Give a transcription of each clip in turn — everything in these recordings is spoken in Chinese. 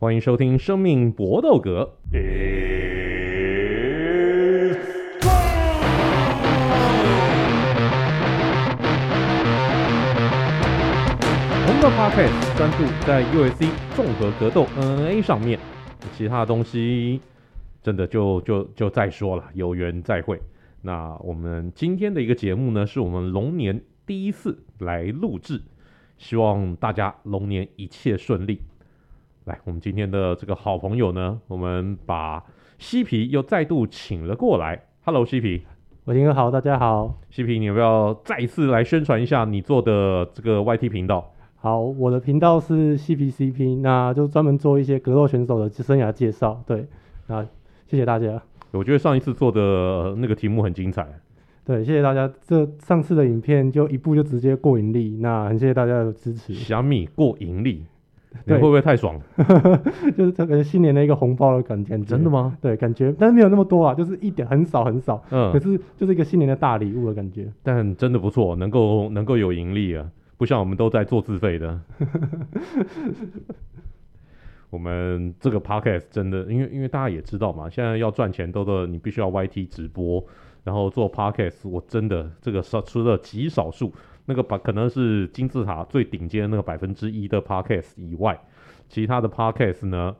欢迎收听《生命搏斗格》。我们的 Podcast 专注在 UFC 综合格斗 MMA 上面，其他东西真的就就就再说了，有缘再会。那我们今天的一个节目呢，是我们龙年第一次来录制，希望大家龙年一切顺利。来，我们今天的这个好朋友呢，我们把西皮又再度请了过来。Hello，西皮，我听哥好，大家好。西皮，你要不要再一次来宣传一下你做的这个 YT 频道？好，我的频道是西皮 CP，那就专门做一些格斗选手的生涯介绍。对，那谢谢大家。我觉得上一次做的那个题目很精彩。对，谢谢大家。这上次的影片就一部就直接过盈利，那很谢谢大家的支持。小米过盈利，你会不会太爽？就是这个新年的一个红包的感觉。真的吗？对，感觉，但是没有那么多啊，就是一点很少很少。嗯。可是就是一个新年的大礼物的感觉。但真的不错，能够能够有盈利啊，不像我们都在做自费的。我们这个 podcast 真的，因为因为大家也知道嘛，现在要赚钱都的，你必须要 YT 直播，然后做 podcast。我真的这个少除了极少数那个把可能是金字塔最顶尖的那个百分之一的 podcast 以外，其他的 podcast 呢，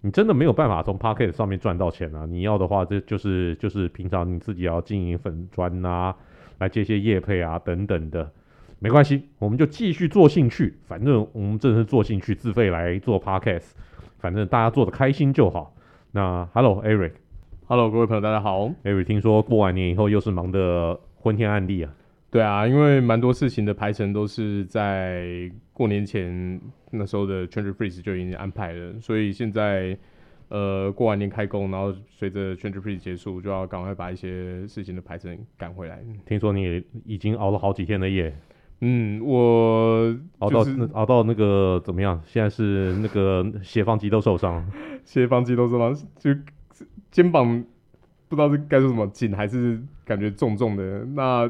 你真的没有办法从 podcast 上面赚到钱啊！你要的话，这就是就是平常你自己要经营粉砖啊，来接些业配啊等等的。没关系，我们就继续做兴趣。反正我们真的是做兴趣，自费来做 podcast。反正大家做的开心就好。那 Hello Eric，Hello 各位朋友，大家好。Eric 听说过完年以后又是忙的昏天暗地啊？对啊，因为蛮多事情的排程都是在过年前那时候的 Challenger Freeze 就已经安排了，所以现在呃过完年开工，然后随着 Challenger Freeze 结束，就要赶快把一些事情的排程赶回来。听说你已经熬了好几天的夜。嗯，我熬到熬到那个怎么样？现在是那个斜方肌都受伤，斜方肌都受伤，就肩膀不知道是该说什么紧还是感觉重重的。那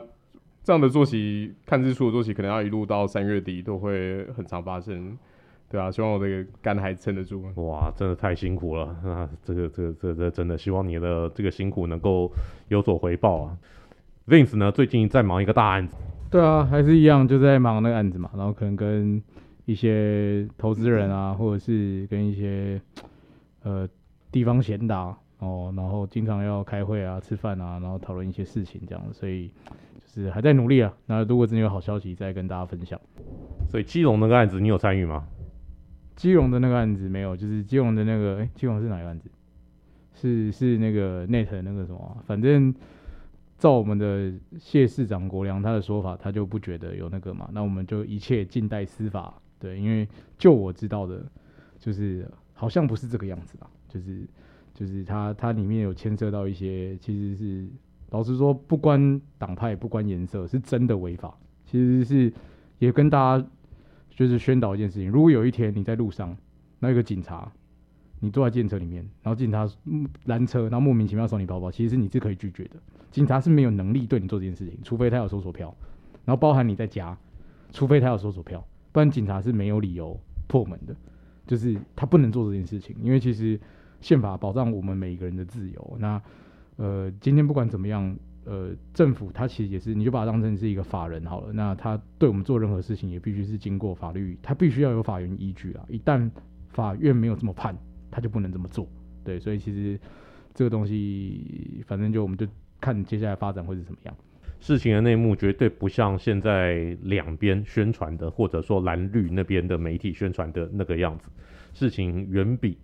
这样的作息，看日出的作息，可能要一路到三月底都会很常发生。对啊，希望我这个肝还撑得住。哇，真的太辛苦了。那这个这个这个真的希望你的这个辛苦能够有所回报啊。Vince 呢，最近在忙一个大案子。对啊，还是一样，就在忙那个案子嘛，然后可能跟一些投资人啊，或者是跟一些呃地方闲达哦，然后经常要开会啊、吃饭啊，然后讨论一些事情这样，所以就是还在努力啊。那如果真的有好消息，再跟大家分享。所以基隆那个案子你有参与吗？基隆的那个案子没有，就是基隆的那个，哎，基隆是哪个案子？是是那个 Net 那个什么，反正。照我们的谢市长国良他的说法，他就不觉得有那个嘛，那我们就一切静待司法。对，因为就我知道的，就是好像不是这个样子吧，就是就是他他里面有牵涉到一些，其实是老实说不关党派不关颜色，是真的违法。其实是也跟大家就是宣导一件事情，如果有一天你在路上，那有个警察。你坐在电车里面，然后警察拦车，然后莫名其妙收你包包，其实你是可以拒绝的。警察是没有能力对你做这件事情，除非他有搜索票，然后包含你在家，除非他有搜索票，不然警察是没有理由破门的，就是他不能做这件事情。因为其实宪法保障我们每一个人的自由。那呃，今天不管怎么样，呃，政府它其实也是，你就把它当成是一个法人好了。那他对我们做任何事情也必须是经过法律，他必须要有法源依据啊。一旦法院没有这么判。他就不能这么做，对，所以其实这个东西，反正就我们就看接下来发展会是怎么样。事情的内幕绝对不像现在两边宣传的，或者说蓝绿那边的媒体宣传的那个样子。事情远比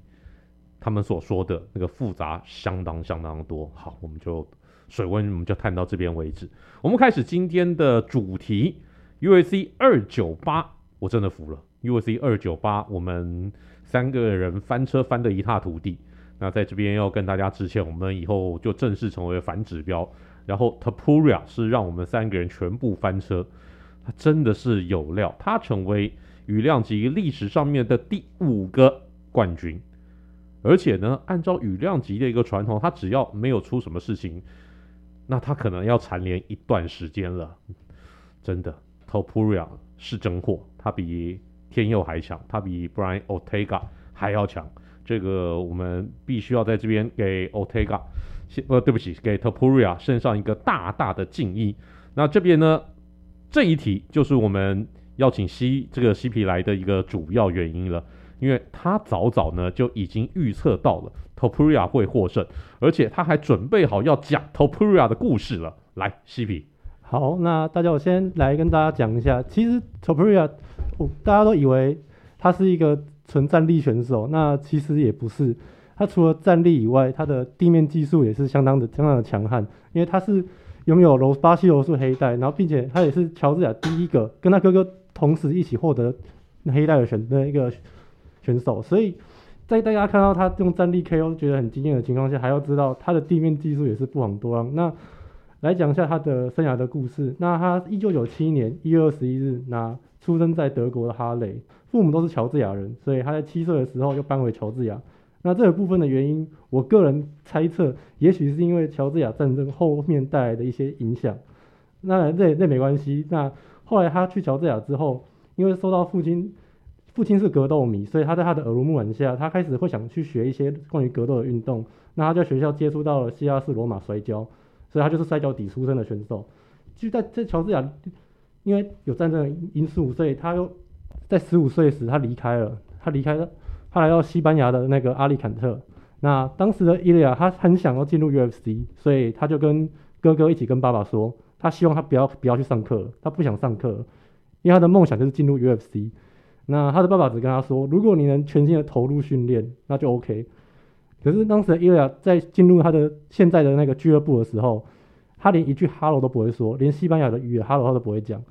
他们所说的那个复杂相当相当多。好，我们就水温我们就探到这边为止。我们开始今天的主题，UFC 二九八，我真的服了。UFC 二九八，我们。三个人翻车翻得一塌涂地，那在这边要跟大家致歉，我们以后就正式成为反指标。然后 Tapuria 是让我们三个人全部翻车，他真的是有料，他成为羽量级历史上面的第五个冠军，而且呢，按照羽量级的一个传统，他只要没有出什么事情，那他可能要蝉联一段时间了。真的，Topuria 是真货，他比。天佑还强，他比 Brian Otega 还要强。这个我们必须要在这边给 Otega，呃，对不起，给 Topuria 献上一个大大的敬意。那这边呢，这一题就是我们邀请西这个西皮来的一个主要原因了，因为他早早呢就已经预测到了 Topuria 会获胜，而且他还准备好要讲 Topuria 的故事了。来，CP，好，那大家我先来跟大家讲一下，其实 Topuria，大家都以为他是一个。纯战力选手，那其实也不是。他除了战力以外，他的地面技术也是相当的、相当的强悍。因为他是拥有柔巴西柔术黑带，然后并且他也是乔治亚第一个跟他哥哥同时一起获得黑带的选的一个选手。所以在大家看到他用战力 KO 觉得很惊艳的情况下，还要知道他的地面技术也是不遑多让。那来讲一下他的生涯的故事。那他一九九七年一月二十一日，那出生在德国的哈雷。父母都是乔治亚人，所以他在七岁的时候就搬回乔治亚。那这个部分的原因，我个人猜测，也许是因为乔治亚战争后面带来的一些影响。那那那没关系。那后来他去乔治亚之后，因为受到父亲，父亲是格斗迷，所以他在他的耳濡目染下，他开始会想去学一些关于格斗的运动。那他在学校接触到了西亚式罗马摔跤，所以他就是摔跤底出身的选手。就在在乔治亚，因为有战争因素，所以他又。在十五岁时，他离开了。他离开了，他来到西班牙的那个阿利坎特。那当时的伊利亚，他很想要进入 UFC，所以他就跟哥哥一起跟爸爸说，他希望他不要不要去上课，他不想上课，因为他的梦想就是进入 UFC。那他的爸爸只跟他说，如果你能全心的投入训练，那就 OK。可是当时伊利亚在进入他的现在的那个俱乐部的时候，他连一句哈喽都不会说，连西班牙的语言哈喽他都不会讲，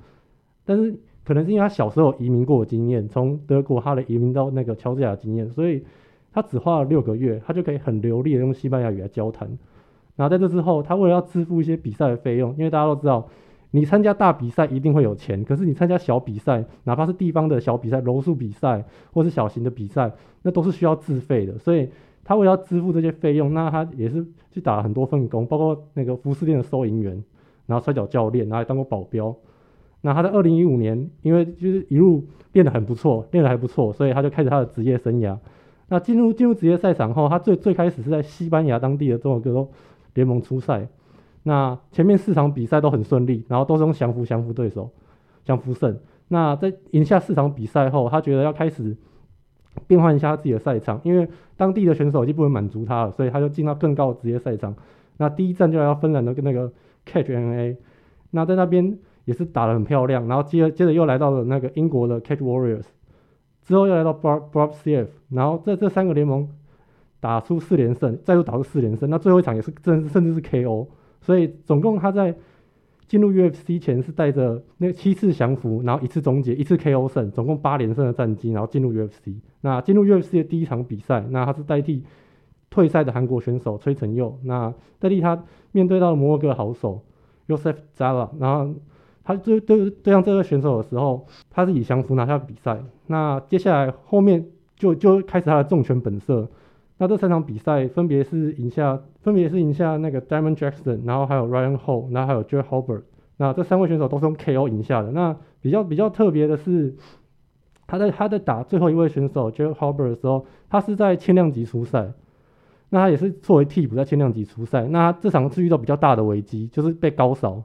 但是。可能是因为他小时候移民过的经验，从德国哈雷移民到那个乔治亚经验，所以他只花了六个月，他就可以很流利的用西班牙语来交谈。然后在这之后，他为了要支付一些比赛的费用，因为大家都知道，你参加大比赛一定会有钱，可是你参加小比赛，哪怕是地方的小比赛、柔术比赛或是小型的比赛，那都是需要自费的。所以他为了要支付这些费用，那他也是去打了很多份工，包括那个服饰店的收银员，然后摔跤教练，然后还当过保镖。那他在二零一五年，因为就是一路练得很不错，练得还不错，所以他就开始他的职业生涯。那进入进入职业赛场后，他最最开始是在西班牙当地的综合格斗联盟出赛。那前面四场比赛都很顺利，然后都是用降服降服对手，降服胜。那在赢下四场比赛后，他觉得要开始变换一下自己的赛场，因为当地的选手已经不能满足他了，所以他就进到更高的职业赛场。那第一站就要芬兰的跟那个 Catch N A，。那在那边。也是打得很漂亮，然后接着接着又来到了那个英国的 Catch Warriors，之后又来到 Brob CF，然后在这三个联盟打出四连胜，再度打出四连胜，那最后一场也是甚甚至是 KO，所以总共他在进入 UFC 前是带着那七次降服，然后一次终结，一次 KO 胜，总共八连胜的战绩，然后进入 UFC。那进入 UFC 的第一场比赛，那他是代替退赛的韩国选手崔成佑，那代替他面对到了摩洛哥好手 Youssef Zala，然后。他对对对上这个选手的时候，他是以降服拿下比赛。那接下来后面就就开始他的重拳本色。那这三场比赛分别是赢下，分别是赢下那个 Diamond Jackson，然后还有 Ryan Hall，然后还有 Joe Herbert。那这三位选手都是用 KO 赢下的。那比较比较特别的是，他在他在打最后一位选手 Joe Herbert 的时候，他是在轻量级出赛。那他也是作为替补在轻量级出赛。那他这场是遇到比较大的危机，就是被高扫。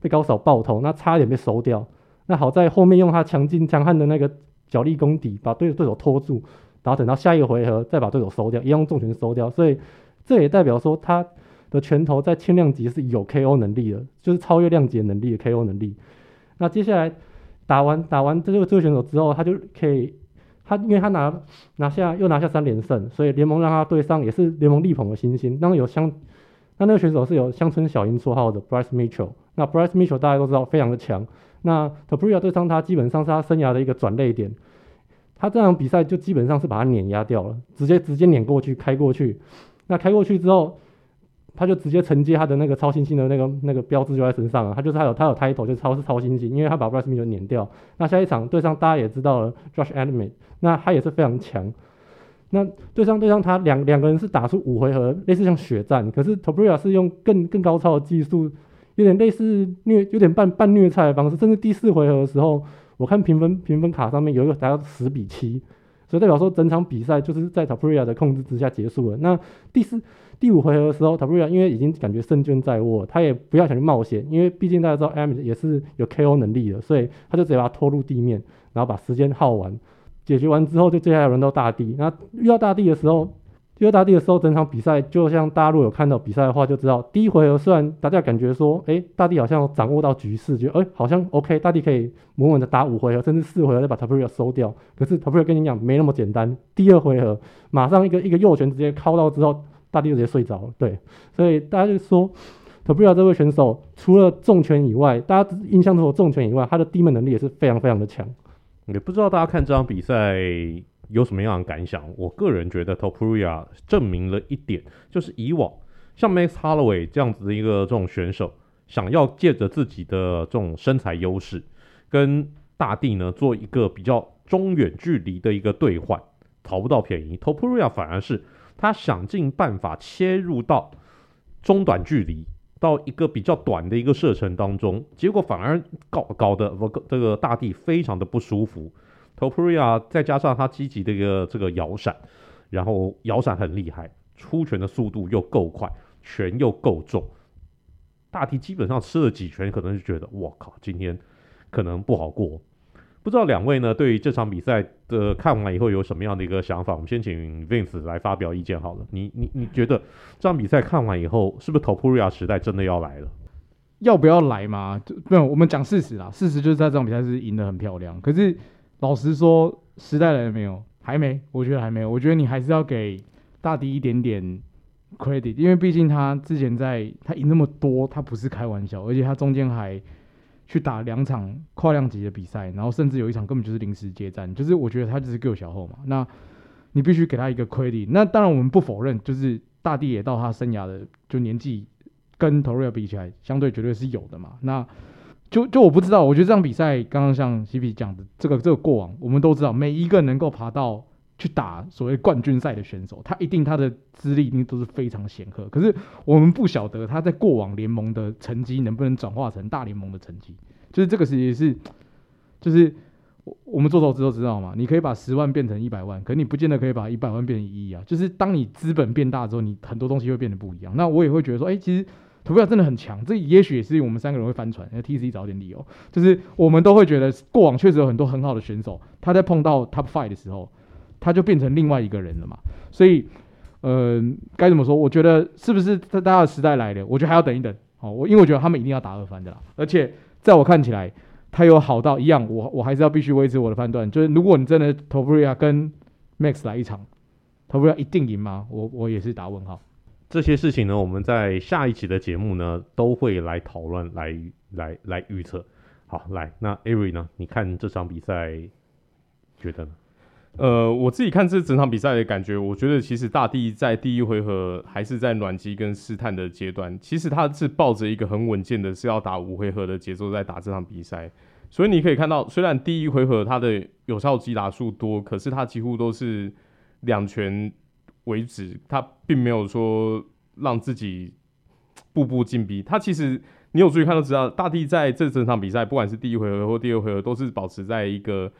被高扫爆头，那差点被收掉。那好在后面用他强劲强悍的那个脚力功底，把对对手拖住，然后等到下一个回合再把对手收掉，一样用重拳收掉。所以这也代表说他的拳头在轻量级是有 KO 能力的，就是超越量级能力的 KO 能力。那接下来打完打完这个这个选手之后，他就可以他因为他拿拿下又拿下三连胜，所以联盟让他对上也是联盟力捧的新星。当然有乡，那那个选手是有乡村小鹰绰号的 Bryce Mitchell。那 Bryce Mitchell 大家都知道非常的强，那 Topuria 对上他基本上是他生涯的一个转捩点，他这场比赛就基本上是把他碾压掉了，直接直接碾过去开过去，那开过去之后，他就直接承接他的那个超新星的那个那个标志就在身上了，他就是他有他有 title 就超是超新星，因为他把 Bryce Mitchell 碾掉。那下一场对上大家也知道了 Josh Emmett，那他也是非常强，那对上对上他两两个人是打出五回合类似像血战，可是 Topuria 是用更更高超的技术。有点类似虐，有点半半虐菜的方式，甚至第四回合的时候，我看评分评分卡上面有一个达到十比七，所以代表说整场比赛就是在 Topuria 的控制之下结束了。那第四、第五回合的时候，Topuria 因为已经感觉胜券在握，他也不要想去冒险，因为毕竟大家知道 Emmett 也是有 KO 能力的，所以他就直接把他拖入地面，然后把时间耗完，解决完之后就接下来轮到大地。那遇到大地的时候。第二大地的时候，整场比赛就像大家如果有看到比赛的话，就知道第一回合虽然大家感觉说，哎、欸，大地好像掌握到局势，觉得哎、欸，好像 OK，大地可以稳稳的打五回合，甚至四回合再把 Topuria 收掉。可是 Topuria 跟你讲没那么简单，第二回合马上一个一个右拳直接敲到之后，大地就直接睡着了。对，所以大家就说 Topuria 这位选手除了重拳以外，大家印象中的重拳以外，他的低门能力也是非常非常的强。也不知道大家看这场比赛。有什么样的感想？我个人觉得 Topuria 证明了一点，就是以往像 Max Holloway 这样子的一个这种选手，想要借着自己的这种身材优势，跟大地呢做一个比较中远距离的一个对换，讨不到便宜。Topuria 反而是他想尽办法切入到中短距离，到一个比较短的一个射程当中，结果反而搞搞得我这个大地非常的不舒服。Topuria 再加上他积极的一个这个摇闪，然后摇闪很厉害，出拳的速度又够快，拳又够重，大地基本上吃了几拳，可能就觉得我靠，今天可能不好过。不知道两位呢，对于这场比赛的看完以后有什么样的一个想法？我们先请 Vince 来发表意见好了。你你你觉得这场比赛看完以后，是不是 Topuria 时代真的要来了？要不要来嘛？就没有，我们讲事实啦。事实就是在这场比赛是赢得很漂亮，可是。老实说，时代来了没有？还没，我觉得还没有。我觉得你还是要给大地一点点 credit，因为毕竟他之前在他赢那么多，他不是开玩笑，而且他中间还去打两场跨量级的比赛，然后甚至有一场根本就是临时接战，就是我觉得他就是够小后嘛。那你必须给他一个 credit。那当然我们不否认，就是大地也到他生涯的就年纪跟 Torre 比起来，相对绝对是有的嘛。那就就我不知道，我觉得这场比赛刚刚像 CP 讲的这个这个过往，我们都知道，每一个能够爬到去打所谓冠军赛的选手，他一定他的资历一定都是非常显赫。可是我们不晓得他在过往联盟的成绩能不能转化成大联盟的成绩，就是这个是也是，就是我我们做投资都知道嘛，你可以把十万变成一百万，可你不见得可以把一百万变成一亿啊。就是当你资本变大之后，你很多东西会变得不一样。那我也会觉得说，哎、其实。Toby 真的很强，这也许也是我们三个人会翻船。那 TC 找点理由，就是我们都会觉得过往确实有很多很好的选手，他在碰到 Top Five 的时候，他就变成另外一个人了嘛。所以，呃，该怎么说？我觉得是不是在大家的时代来了？我觉得还要等一等。哦，我因为我觉得他们一定要打二番的啦。而且在我看起来，他有好到一样，我我还是要必须维持我的判断，就是如果你真的 Topuria 跟 Max 来一场，Topuria 一定赢吗？我我也是打问号。这些事情呢，我们在下一期的节目呢都会来讨论，来来来预测。好，来，那艾瑞呢？你看这场比赛觉得呢？呃，我自己看这整场比赛的感觉，我觉得其实大地在第一回合还是在暖机跟试探的阶段。其实他是抱着一个很稳健的，是要打五回合的节奏在打这场比赛。所以你可以看到，虽然第一回合他的有效击打数多，可是他几乎都是两拳。为止，他并没有说让自己步步进逼。他其实你有注意看都知道，大地在这整场比赛，不管是第一回合或第二回合，都是保持在一个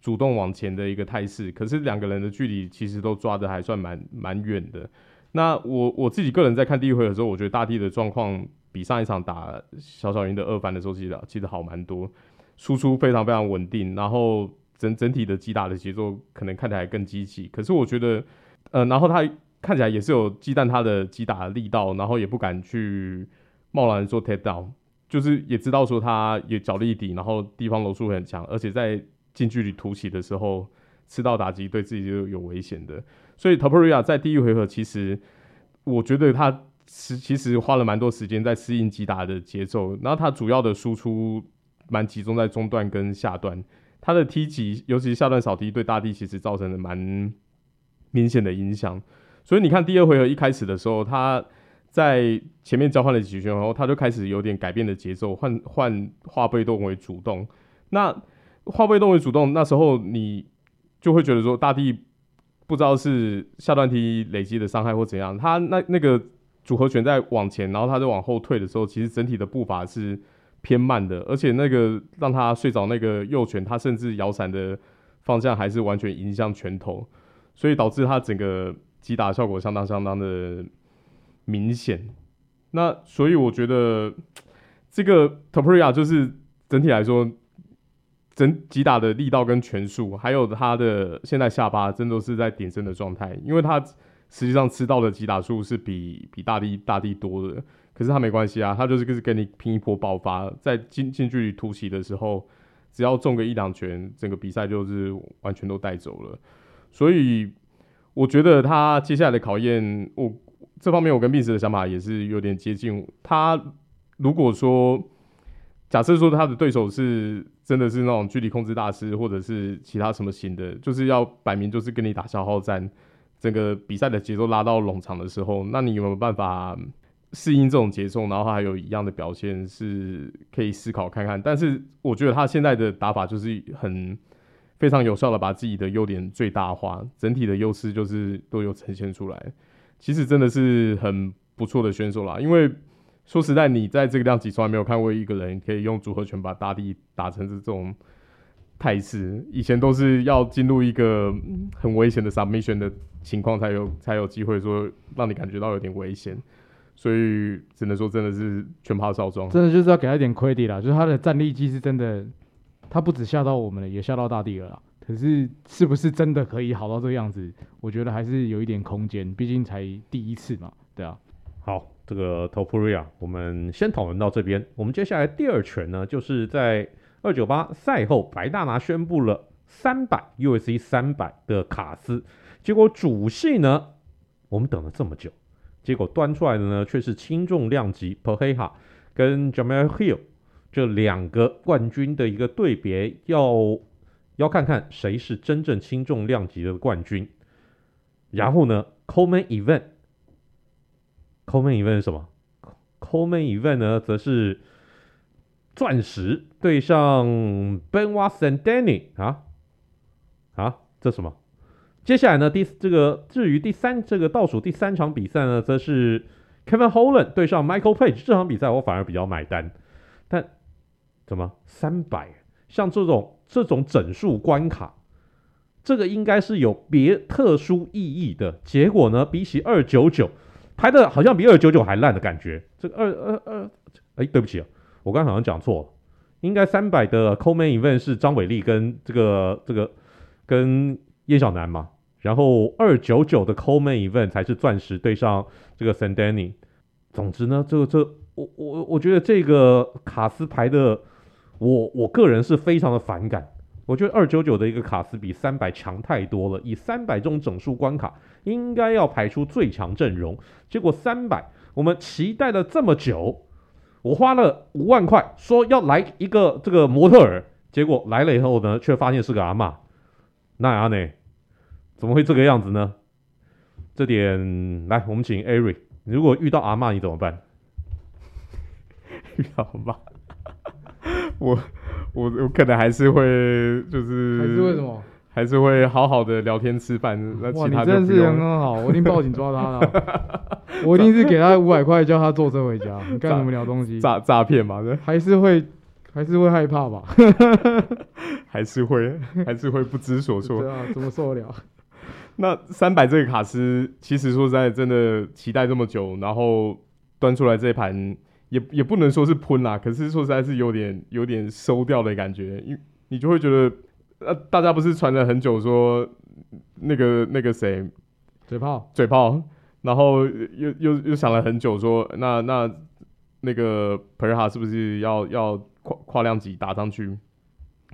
主动往前的一个态势。可是两个人的距离其实都抓得还算蛮蛮远的。那我我自己个人在看第一回合的时候，我觉得大地的状况比上一场打小小云的二番的时候，其实其实好蛮多，输出非常非常稳定，然后整整体的击打的节奏可能看起来更积极。可是我觉得。呃，然后他看起来也是有忌惮他的击打力道，然后也不敢去贸然做 take down，就是也知道说他也脚力底，然后地方楼数很强，而且在近距离突起的时候吃到打击对自己就有危险的。所以 Topuria 在第一回合其实我觉得他是其实花了蛮多时间在适应击打的节奏，然后他主要的输出蛮集中在中段跟下段，他的踢击尤其是下段扫踢对大地其实造成了蛮。明显的影响，所以你看第二回合一开始的时候，他在前面交换了几拳后，他就开始有点改变的节奏，换换化被动为主动。那化被动为主动，那时候你就会觉得说，大地不知道是下段踢累积的伤害或怎样，他那那个组合拳在往前，然后他就往后退的时候，其实整体的步伐是偏慢的，而且那个让他睡着那个右拳，他甚至摇闪的。方向还是完全迎向拳头，所以导致他整个击打效果相当相当的明显。那所以我觉得这个 t o p r i a 就是整体来说，整击打的力道跟拳术，还有他的现在下巴，真的都是在顶升的状态，因为他实际上吃到的击打数是比比大地大地多的。可是他没关系啊，他就是跟跟你拼一波爆发，在近近距离突袭的时候，只要中个一两拳，整个比赛就是完全都带走了。所以我觉得他接下来的考验，我这方面我跟 Vince 的想法也是有点接近。他如果说假设说他的对手是真的是那种距离控制大师，或者是其他什么型的，就是要摆明就是跟你打消耗战，整个比赛的节奏拉到冗长的时候，那你有没有办法？适应这种节奏，然后还有一样的表现，是可以思考看看。但是我觉得他现在的打法就是很非常有效的把自己的优点最大化，整体的优势就是都有呈现出来。其实真的是很不错的选手啦。因为说实在，你在这个量级从来没有看过一个人可以用组合拳把大地打成这种态势。以前都是要进入一个很危险的 submission 的情况才有才有机会说让你感觉到有点危险。所以只能说真的是全趴少装，真的就是要给他一点 credit 啦，就是他的战力技是真的，他不止吓到我们了，也吓到大地了啦。可是是不是真的可以好到这个样子？我觉得还是有一点空间，毕竟才第一次嘛，对啊。好，这个 Topuria，我们先讨论到这边。我们接下来第二拳呢，就是在二九八赛后，白大拿宣布了三百 USC 三百的卡斯，结果主戏呢，我们等了这么久。结果端出来的呢，却是轻重量级 p e r e i a 跟 Jamahal Hill 这两个冠军的一个对别，要要看看谁是真正轻重量级的冠军。然后呢，Coleman Event，Coleman Event 是什么？Coleman Event 呢，则是钻石对上 Benoit Saint-Denis 啊啊，这什么？接下来呢，第这个至于第三这个倒数第三场比赛呢，则是 Kevin Holland 对上 Michael Page。这场比赛我反而比较买单，但怎么三百？像这种这种整数关卡，这个应该是有别特殊意义的。结果呢，比起二九九排的好像比二九九还烂的感觉。这个二二二，哎，对不起啊，我刚刚好像讲错了，应该三百的 Co-Main Event 是张伟丽跟这个这个跟叶小南嘛。然后二九九的 Co-Main Event 才是钻石对上这个 Sandani。总之呢，这个这我我我觉得这个卡斯牌的，我我个人是非常的反感。我觉得二九九的一个卡斯比三百强太多了。以三百这种整数关卡，应该要排出最强阵容。结果三百我们期待了这么久，我花了五万块说要来一个这个模特儿，结果来了以后呢，却发现是个阿嬷。那阿内。怎么会这个样子呢？这点来，我们请 Eric。如果遇到阿嬷，你怎么办？遇到阿嬷，我我我可能还是会就是还是为什么？还是会好好的聊天吃饭。那其他哇，你真的是人很好，我一定报警抓他了。我一定是给他五百块，叫他坐车回家。你干什么聊东西？诈诈骗嘛？还是会还是会害怕吧？还是会还是会不知所 措？对啊，怎么受得了？那三百这个卡司，其实说实在，真的期待这么久，然后端出来这一盘，也也不能说是喷啦，可是说实在是有点有点收掉的感觉，因你就会觉得，呃，大家不是传了很久说那个那个谁嘴炮嘴炮，然后又又又想了很久说，那那那个 Pereira 是不是要要跨跨量级打上去？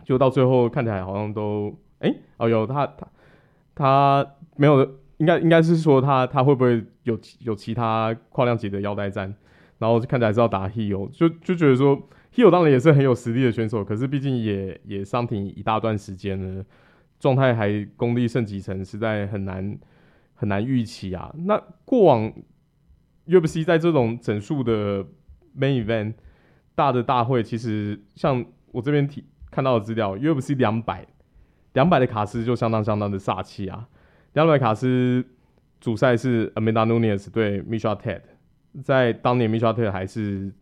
就到最后看起来好像都，哎、欸，哦有他他。他没有，应该应该是说他他会不会有有其他跨量级的腰带战，然后看起来是要打 Hill，就就觉得说 Hill 当然也是很有实力的选手，可是毕竟也也伤停一大段时间了，状态还功力剩几成，实在很难很难预期啊。那过往 UFC 在这种整数的 Main Event 大的大会，其实像我这边提看到的资料，UFC 两百。两百的卡斯就相当相当的煞气啊！两百卡斯主赛是 Amanda Nunes 对 Misha Tate，在当年 Tate 还是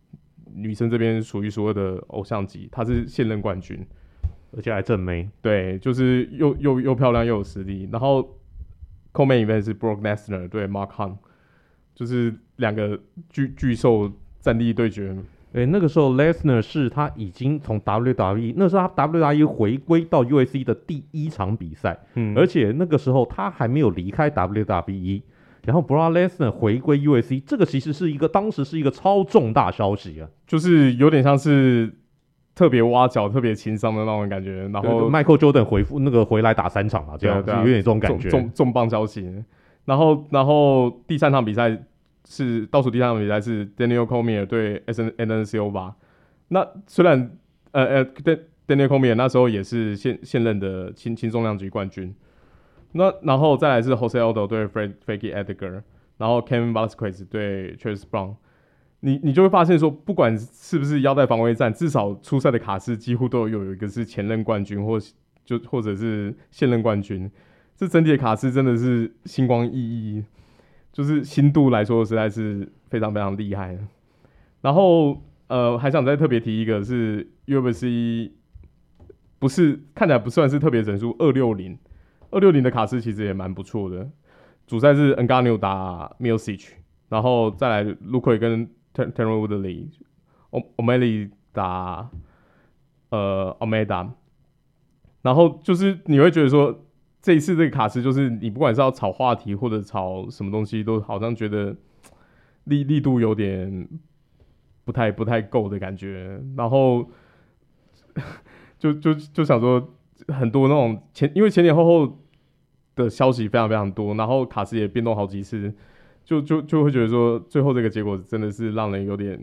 女生这边数一数二的偶像级，她是现任冠军。而且还正妹，对，就是又又又漂亮又有实力。然后 Co-Main Event 是 Brock Lesnar 对 Mark Hunt，就是两个巨巨兽战力对决。诶，那个时候 Lesnar 是他已经从 WWE，那是他 WWE 回归到 UFC 的第一场比赛，嗯，而且那个时候他还没有离开 WWE，然后 Brock Lesnar 回归 UFC，这个其实是一个当时是一个超重大消息啊，就是有点像是特别挖角、特别情商的那种感觉。然后 Michael Jordan 回复那个回来打三场啊，这样子有点这种感觉，重重磅消息。然后，然后第三场比赛。是倒数第三场比赛是 Daniel Cormier 对 Anderson Silva。那虽然呃呃，Daniel Cormier 那时候也是现现任的轻轻重量级冠军。那然后再来是 Jose Aldo 对 Frankie Edgar，然后 Cain Vasquez 对 Chris Brown。你你就会发现说，不管是不是腰带防卫战，至少出赛的卡斯几乎都有有一个是前任冠军，或就或者是现任冠军。这整体的卡斯真的是星光熠熠。就是新度来说，实在是非常非常厉害。然后，呃，还想再特别提一个，是 UFC 不是看起来不算是特别整数，二六零二六零的卡斯其实也蛮不错的。主赛是 Ngannou 打 Miocic，然后再来 Luque 跟 Tyron Woodley，O'Malley 打呃 Omeda，然后就是你会觉得说。这一次这个卡司就是你不管是要炒话题或者炒什么东西，都好像觉得力力度有点不太不太够的感觉。然后 就就就想说很多那种前因为前前后后的消息非常非常多，然后卡司也变动好几次，就就就会觉得说最后这个结果真的是让人有点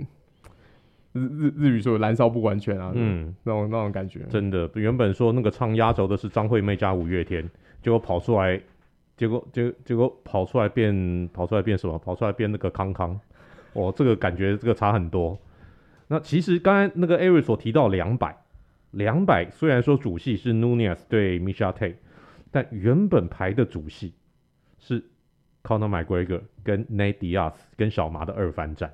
日日日语说燃烧不完全啊，嗯，那种那种感觉。真的，原本说那个唱压轴的是张惠妹加五月天。结果跑出来，结果结结果跑出来变跑出来变什么？跑出来变那个康康，哦，这个感觉这个差很多。那其实刚才那个 Eric 所提到两百，两百虽然说主戏是 Nunez 对 Miesha Tate，但原本排的主戏是 Conor McGregor 跟 Nate Diaz 跟小麻的二番战。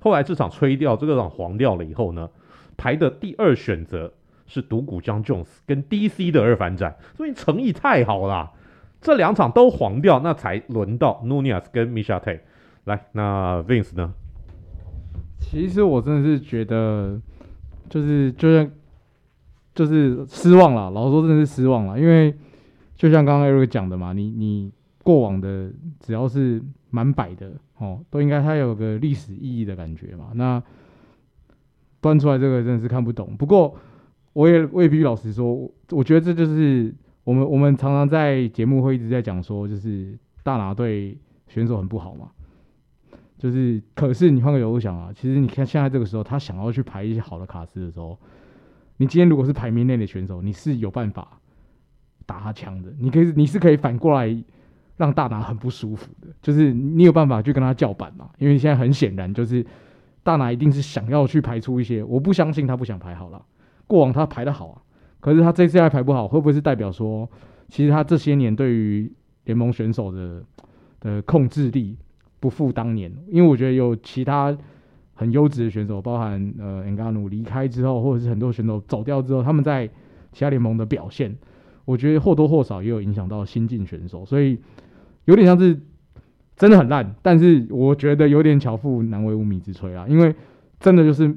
后来这场吹掉，这个场黄掉了以后呢，排的第二选择。是独孤将 Jones 跟 DC 的二番战，所以诚意太好了。这两场都黄掉，那才轮到 Nunez 跟 Miesha Tate 来。那 Vince 呢？其实我真的是觉得，就是就像就是失望了。老实说，真的是失望了，因为就像刚刚 Eric 讲的嘛，你你过往的只要是满百的哦，都应该它有个历史意义的感觉嘛。那端出来这个真的是看不懂。不过。我也未必老实说，我觉得这就是我们我们常常在节目会一直在讲说，就是大拿对选手很不好嘛。就是，可是你换个角度想啊，其实你看现在这个时候，他想要去排一些好的卡司的时候，你今天如果是排名内的选手，你是有办法打他枪的。你可以，你是可以反过来让大拿很不舒服的，就是你有办法去跟他叫板嘛。因为现在很显然，就是大拿一定是想要去排出一些，我不相信他不想排好了。过往他排得好啊，可是他这次还排不好，会不会是代表说，其实他这些年对于联盟选手的的控制力不复当年？因为我觉得有其他很优质的选手，包含呃恩加努离开之后，或者是很多选手走掉之后，他们在其他联盟的表现，我觉得或多或少也有影响到新进选手，所以有点像是真的很烂，但是我觉得有点巧妇难为无米之炊啊，因为真的就是，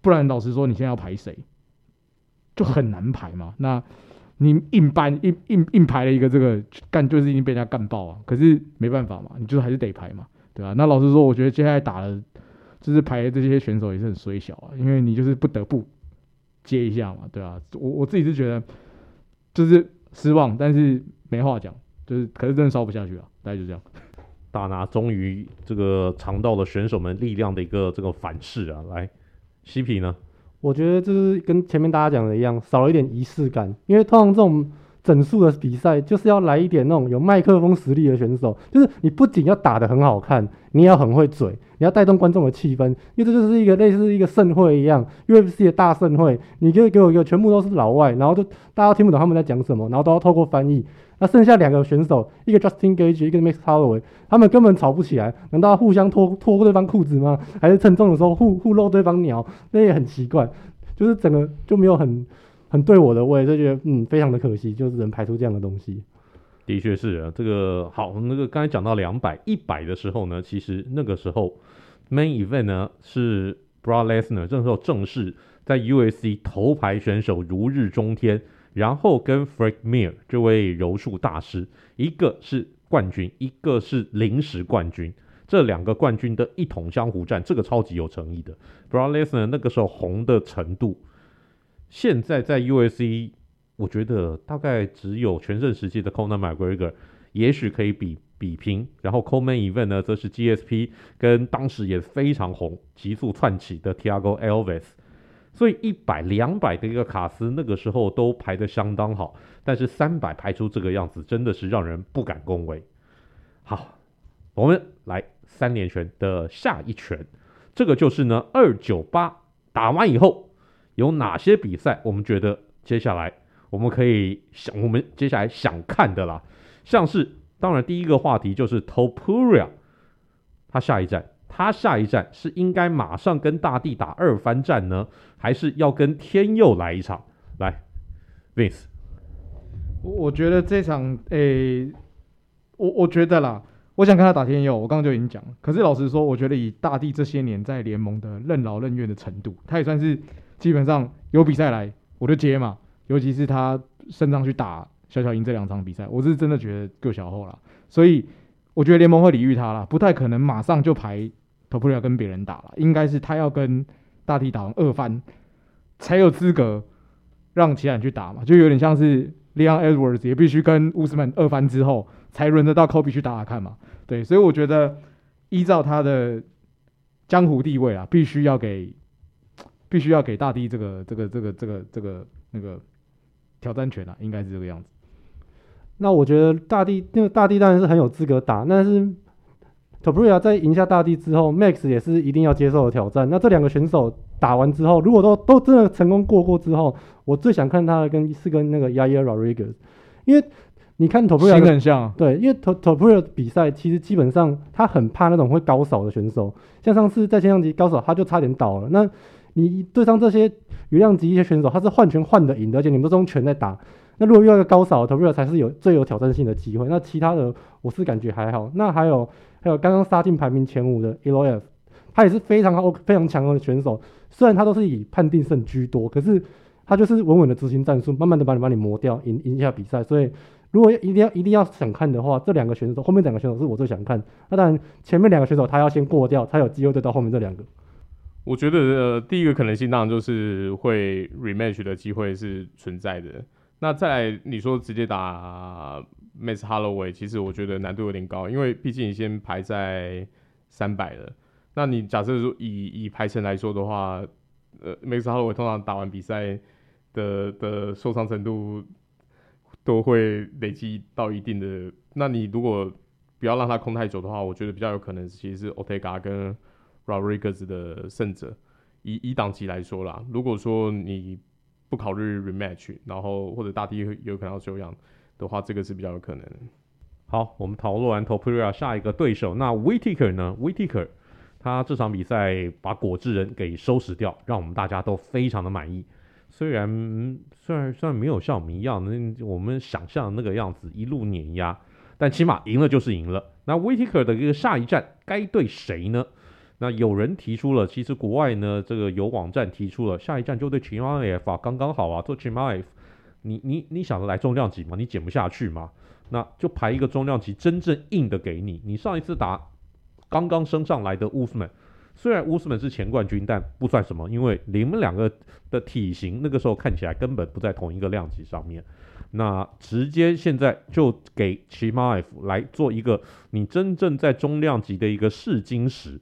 不然老实说，你现在要排谁？就很难排嘛，那你硬搬硬硬硬排了一个这个干，就是已经被人家干爆啊。可是没办法嘛，你就还是得排嘛，对吧、啊？那老实说，我觉得接下来打的，就是排的这些选手也是很衰小啊，因为你就是不得不接一下嘛，对吧、啊？我我自己是觉得就是失望，但是没话讲，就是可是真的烧不下去了，大概就这样。大拿终于这个尝到了选手们力量的一个这个反噬啊，来，西皮呢？我觉得就是跟前面大家讲的一样，少了一点仪式感。因为通常这种整数的比赛，就是要来一点那种有麦克风实力的选手。就是你不仅要打得很好看，你也要很会嘴，你要带动观众的气氛。因为这就是一个类似一个盛会一样，UFC 的大盛会。你就给我一个全部都是老外，然后就大家听不懂他们在讲什么，然后都要透过翻译。那剩下两个选手，一个 Justin Gage，一个 Max Holloway，他们根本吵不起来。难道互相脱脱对方裤子吗？还是称重的时候互互露对方鸟？那也很奇怪。就是整个就没有很很对我的胃，就觉得嗯非常的可惜，就是能排出这样的东西。的确是啊，这个好，那个刚才讲到两百一百的时候呢，其实那个时候 main event 呢是 Brock Lesnar，这时候正式在 USC 头牌选手如日中天，然后跟 Frank Mir 这位柔术大师，一个是冠军，一个是临时冠军，这两个冠军的一统江湖战，这个超级有诚意的。Brock Lesnar 那个时候红的程度，现在在 USC，。我觉得大概只有全盛时期的 Conor McGregor 也许可以比比拼，然后 Co-Main Event 呢，则是 GSP 跟当时也非常红、急速窜起的 Tiago Elvis 所以一百、两百的一个卡斯那个时候都排得相当好，但是三百排出这个样子，真的是让人不敢恭维。好，我们来三连拳的下一拳，这个就是呢二九八打完以后有哪些比赛，我们觉得接下来。我们可以想，我们接下来想看的啦，像是当然第一个话题就是 Topuria，他下一站，他下一站是应该马上跟大帝打二番战呢，还是要跟天佑来一场？来，Vince，我我觉得这场，诶、我我觉得啦，我想看他打天佑，我刚刚就已经讲了。可是老实说，我觉得以大帝这些年在联盟的任劳任怨的程度，他也算是基本上有比赛来我就接嘛。尤其是他升上去打小小鹰这两场比赛，我是真的觉得够小后了，所以我觉得联盟会礼遇他了，不太可能马上就排 Topuria 跟别人打了，应该是他要跟大帝打完二番，才有资格让其他人去打嘛，就有点像是 Leon Edwards 也必须跟乌斯曼二番之后，才轮得到 Kobe 去打打看嘛，对，所以我觉得依照他的江湖地位啊，必须要给必须要给大地这个这个这个这个这个那个。挑战权啊，应该是这个样子。那我觉得大地，那个大地当然是很有资格打，但是 Topuria 在赢下大地之后，Max 也是一定要接受的挑战。那这两个选手打完之后，如果都都真的成功过过之后，我最想看他的跟是跟那个 Yair Rodriguez，因为你看 Topuria 很像，对，因为 Topuria 比赛其实基本上他很怕那种会高扫的选手，像上次在千量级高扫他就差点倒了。那你对上这些羽量级一些选手，他是换拳换的赢的，而且你们都是用拳在打。那如果遇到一个高扫的 t o r e 才是有最有挑战性的机会。那其他的我是感觉还好。那还有还有刚刚杀进排名前五的 Evloev，他也是非常好非常强的选手。虽然他都是以判定胜居多，可是他就是稳稳的执行战术，慢慢的把你把你磨掉，赢赢下比赛。所以如果一定要一定要想看的话，这两个选手后面两个选手是我最想看。那当然前面两个选手他要先过掉，才有机会对到后面这两个。我觉得呃，第一个可能性当然就是会 rematch 的机会是存在的。那再来，你说直接打 Max Holloway，其实我觉得难度有点高，因为毕竟你先排在三百了。那你假设说以以排程来说的话，呃，Max Holloway 通常打完比赛的的受伤程度都会累积到一定的。那你如果不要让他空太久的话，我觉得比较有可能其实是 Otega 跟 Rodriguez 的胜者，以以档期来说啦，如果说你不考虑 rematch，然后或者大帝有可能要休养的话，这个是比较有可能。好，我们讨论完 Topuria 下一个对手，那 Whittaker 呢？Whittaker 他这场比赛把果汁人给收拾掉，让我们大家都非常的满意。虽然虽然虽然没有像我们一样，那我们想象的那个样子一路碾压，但起码赢了就是赢了。那 Whittaker 的一个下一站该对谁呢？那有人提出了，其实国外呢，这个有网站提出了下一站就对 Chimaev 啊，刚刚好啊，做 Chimaev，你你你想着来重量级吗？你减不下去吗？那就排一个重量级真正硬的给你。你上一次打刚刚升上来的 Wolfman，，虽然 Wolfman 是前冠军，但不算什么，因为你们两个的体型那个时候看起来根本不在同一个量级上面。那直接现在就给 Chimaev 来做一个你真正在中量级的一个试金石。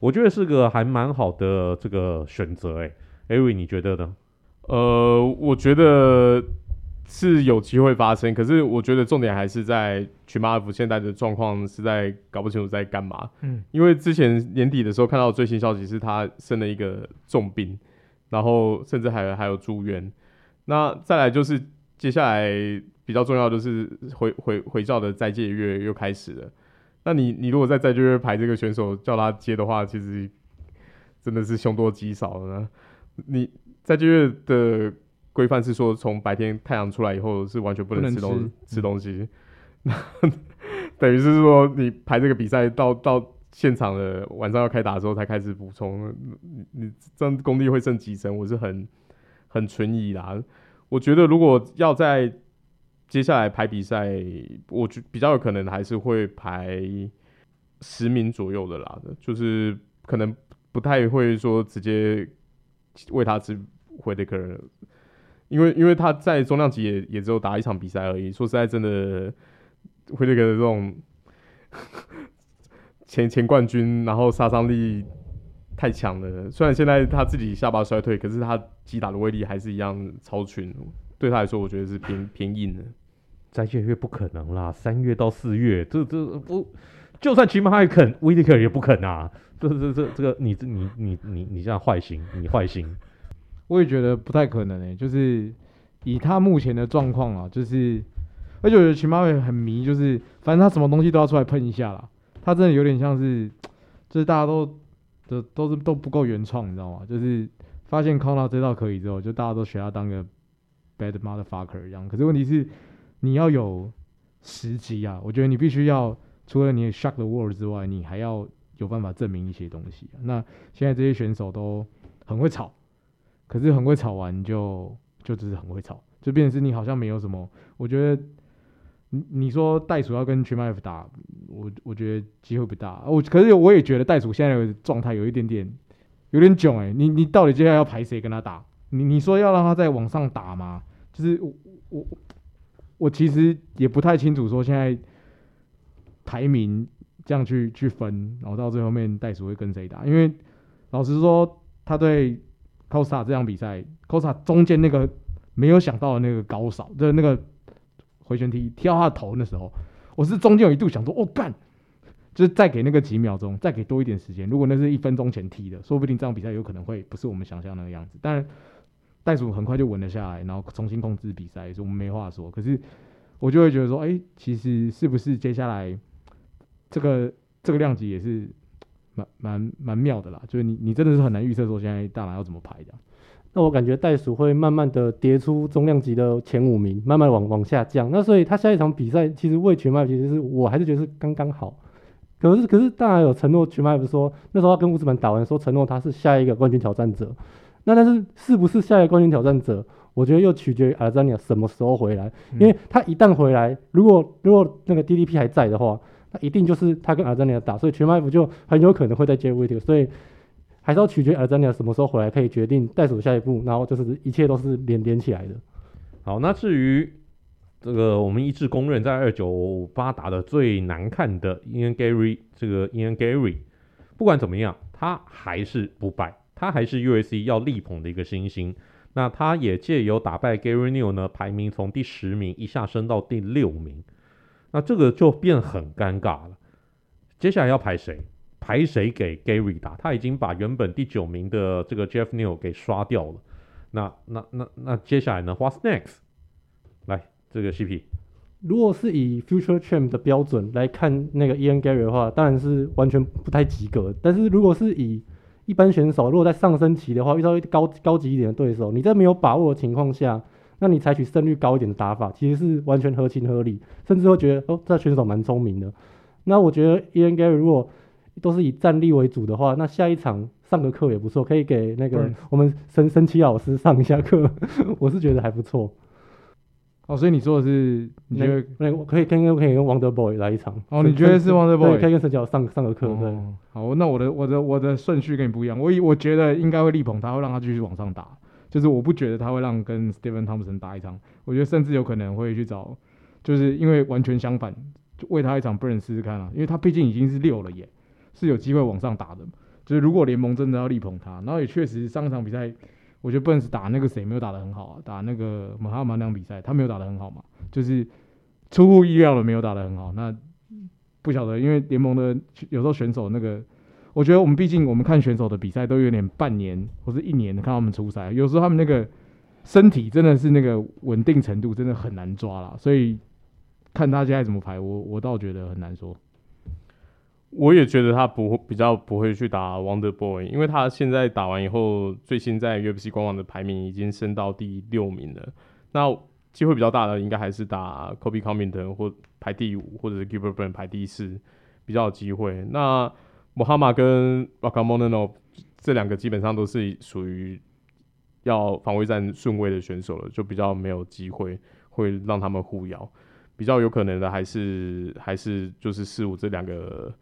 我觉得是个还蛮好的这个选择，哎，Ari，你觉得呢？呃，我觉得是有机会发生，可是我觉得重点还是在 Chimaev 现在的状况是在搞不清楚在干嘛。嗯，因为之前年底的时候看到最新消息是他生了一个重病，然后甚至还还有住院。那再来就是接下来比较重要的就是回回回照的再借月又开始了。那你你如果在在这边排这个选手叫他接的话，其实真的是凶多吉少了。你在这边的规范是说，从白天太阳出来以后是完全不能吃东吃，吃东西。那等于是说，你排这个比赛到到现场的晚上要开打的时候才开始补充，你你这样功力会剩几成？我是很很存疑啦。我觉得如果要在接下来排比赛，我觉比较有可能还是会排十名左右的啦，就是可能不太会说直接为他吃惠特克，因为因为他在重量级也也只有打一场比赛而已。说实在，真的惠特克的这种前前冠军，然后杀伤力太强了。虽然现在他自己下巴衰退，可是他击打的威力还是一样超群。对他来说，我觉得是偏偏硬的。斋戒月不可能啦，三月到四月，这这不，就算起码还肯，威利克也不肯啊。这这这这个，你这你你你你这样坏心，你坏心。我也觉得不太可能诶、就是以他目前的状况啊，就是而且我觉得起码会很迷，就是反正他什么东西都要出来喷一下啦。他真的有点像是，就是大家都都都是都不够原创，你知道吗？就是发现康纳这套可以之后，就大家都学他当个 bad motherfucker 一样。可是问题是。你要有时机啊！我觉得你必须要除了你 shock the world 之外，你还要有办法证明一些东西啊。那现在这些选手都很会吵，可是很会吵完就就只是很会吵，就变成是你好像没有什么。我觉得你你说袋鼠要跟 Chimaev 打，我我觉得机会不大。我可是我也觉得袋鼠现在的状态有一点点有点囧哎。你你到底接下来要排谁跟他打？你你说要让他再往上打吗？就是我我。我其实也不太清楚，说现在排名这样去去分，然后到最后面袋鼠会跟谁打？因为老实说，他对 Costa 这场比赛，Costa 中间那个没有想到的那个高扫，就是那个回旋踢踢到他的头那时候，我是中间有一度想说，哦干，就是再给那个几秒钟，再给多一点时间。如果那是一分钟前踢的，说不定这场比赛有可能会不是我们想象那个样子。但袋鼠很快就稳了下来，然后重新控制比赛，所以我们没话说。可是我就会觉得说，哎、其实是不是接下来这个这个量级也是蛮蛮蛮妙的啦？就是你你真的是很难预测说现在大拿要怎么排的。那我感觉袋鼠会慢慢的跌出中量级的前五名，慢慢往往下降。那所以他下一场比赛其实为全麦其实是我还是觉得是刚刚好。可是可是大拿有承诺全麦不是说，那时候他跟乌兹曼打完说承诺他是下一个冠军挑战者。那但是是不是下一个冠军挑战者？我觉得又取决于阿尔扎尼亚什么时候回来，因为他一旦回来，如果如果那个 DDP 还在的话，那一定就是他跟阿尔扎尼亚打，所以全麦夫就很有可能会再接威特，所以还是要取决于阿尔扎尼亚什么时候回来，可以决定袋鼠下一步，然后就是一切都是连连起来的。好，那至于这个我们一致公认在二九八打的最难看的 Ian Garry，这个 Ian Garry，不管怎么样，他还是不败。他还是 UFC 要力捧的一个新星，那他也借由打败 Gary Neal 呢，排名从第十名一下升到第六名，那这个就变很尴尬了。接下来要排谁？排谁给 Gary 打？他已经把原本第九名的这个 Jeff Neal 给刷掉了。那那那那接下来呢？What's next？来，这个 CP，如果是以 Future Champ 的标准来看那个 Ian Gary 的话，当然是完全不太及格。但是如果是以一般选手如果在上升期的话，遇到一高高级一点的对手，你在没有把握的情况下，那你采取胜率高一点的打法，其实是完全合情合理，甚至会觉得哦，这选手蛮聪明的。那我觉得 Ian Garry 如果都是以战力为主的话，那下一场上个课也不错，可以给那个我们神神奇老师上一下课，我是觉得还不错。哦，所以你说的是，你觉得那可以跟可以跟 Wonder Boy 来一场？哦，你觉得是 Wonder Boy 可以跟神角上上个课？对、哦。好，那我的我的我的顺序跟你不一样，我我觉得应该会力捧他，会让他继续往上打。就是我不觉得他会让跟 Stephen Thompson 打一场，我觉得甚至有可能会去找，就是因为完全相反，就为他一场 Burn 试试看啊，因为他毕竟已经是六了耶，是有机会往上打的。就是如果联盟真的要力捧他，然后也确实上一场比赛。我觉得 Burns 打那个谁没有打得很好啊，打那个马哈马那场比赛他没有打得很好嘛，就是出乎意料的没有打得很好。那不晓得，因为联盟的有时候选手那个，我觉得我们毕竟我们看选手的比赛都有点半年或是一年看他们出赛，有时候他们那个身体真的是那个稳定程度真的很难抓啦，所以看他现在怎么排，我我倒觉得很难说。我也觉得他不会比较不会去打 Wonder Boy，因为他现在打完以后，最新在 UFC 官网的排名已经升到第六名了。那机会比较大的应该还是打 Kobe Covington 或排第五，或者是 Gilbert Burns 排第四，比较有机会。那 Muhammad 跟 Rakamono 这两个基本上都是属于要防卫战顺位的选手了，就比较没有机会会让他们互咬。比较有可能的还是还是就是四五这两个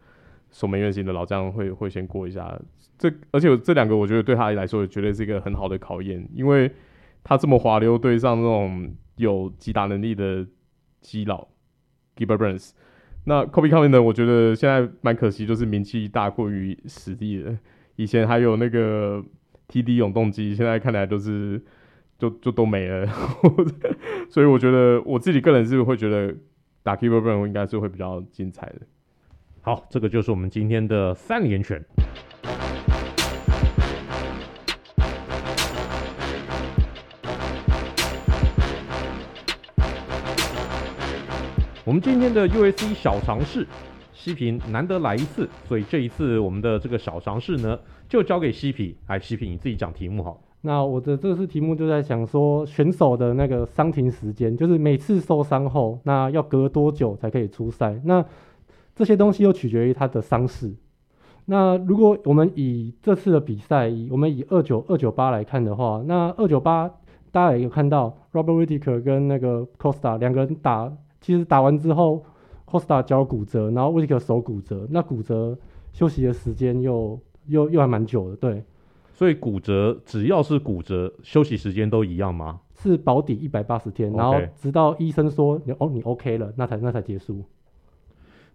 守门员型的老将会会先过一下。这而且这两个我觉得对他来说也绝对是一个很好的考验，因为他这么滑溜对上那种有击打能力的基佬 Gilbert Burns。那 Kobe c o m m n 呢？我觉得现在蛮可惜，就是名气大过于实力了。以前还有那个 TD 永动机，现在看来都是。就就都没了，所以我觉得我自己个人是会觉得打 Gilbert Burns 应该是会比较精彩的。好，这个就是我们今天的三连拳。我们今天的 U.S.C 小尝试，西皮难得来一次，所以这一次我们的这个小尝试呢，就交给西皮。哎，西皮你自己讲题目好。那我的这次题目就在想说，选手的那个伤停时间，就是每次受伤后，那要隔多久才可以出赛？那这些东西又取决于他的伤势。那如果我们以这次的比赛，以我们以二九二九八来看的话，那二九八大家也有看到，Robert Whittaker 跟那个 Costa 两个人打，其实打完之后，Costa 脚骨折，然后 Whittaker 手骨折，那骨折休息的时间又又又还蛮久的，对。所以骨折只要是骨折，休息时间都一样吗？是保底一百八十天，然后直到医生说你哦你 OK 了，那才那才结束。